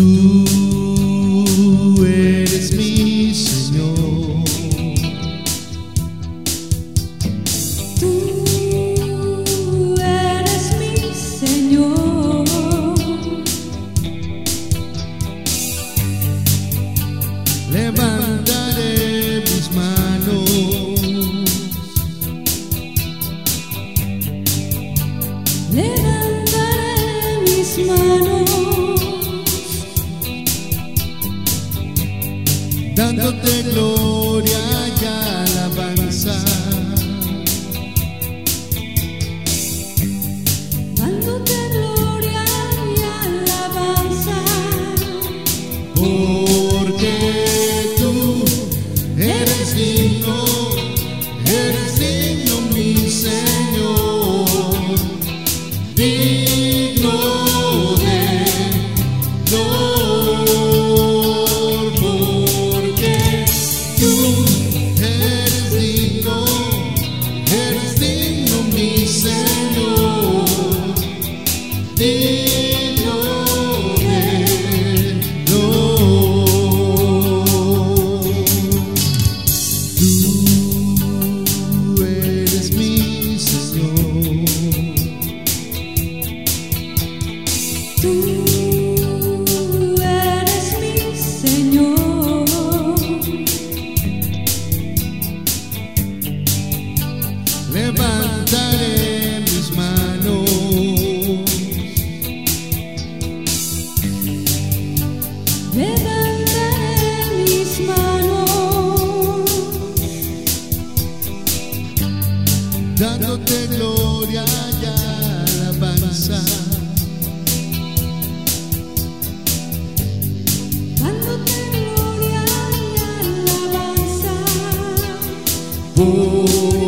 Tú eres mi Señor. Tú eres mi Señor. Levantaré mis manos. Levantaré mis manos. Dándote gloria dándote gloria y alabanza. Dándote gloria y alabanza. Por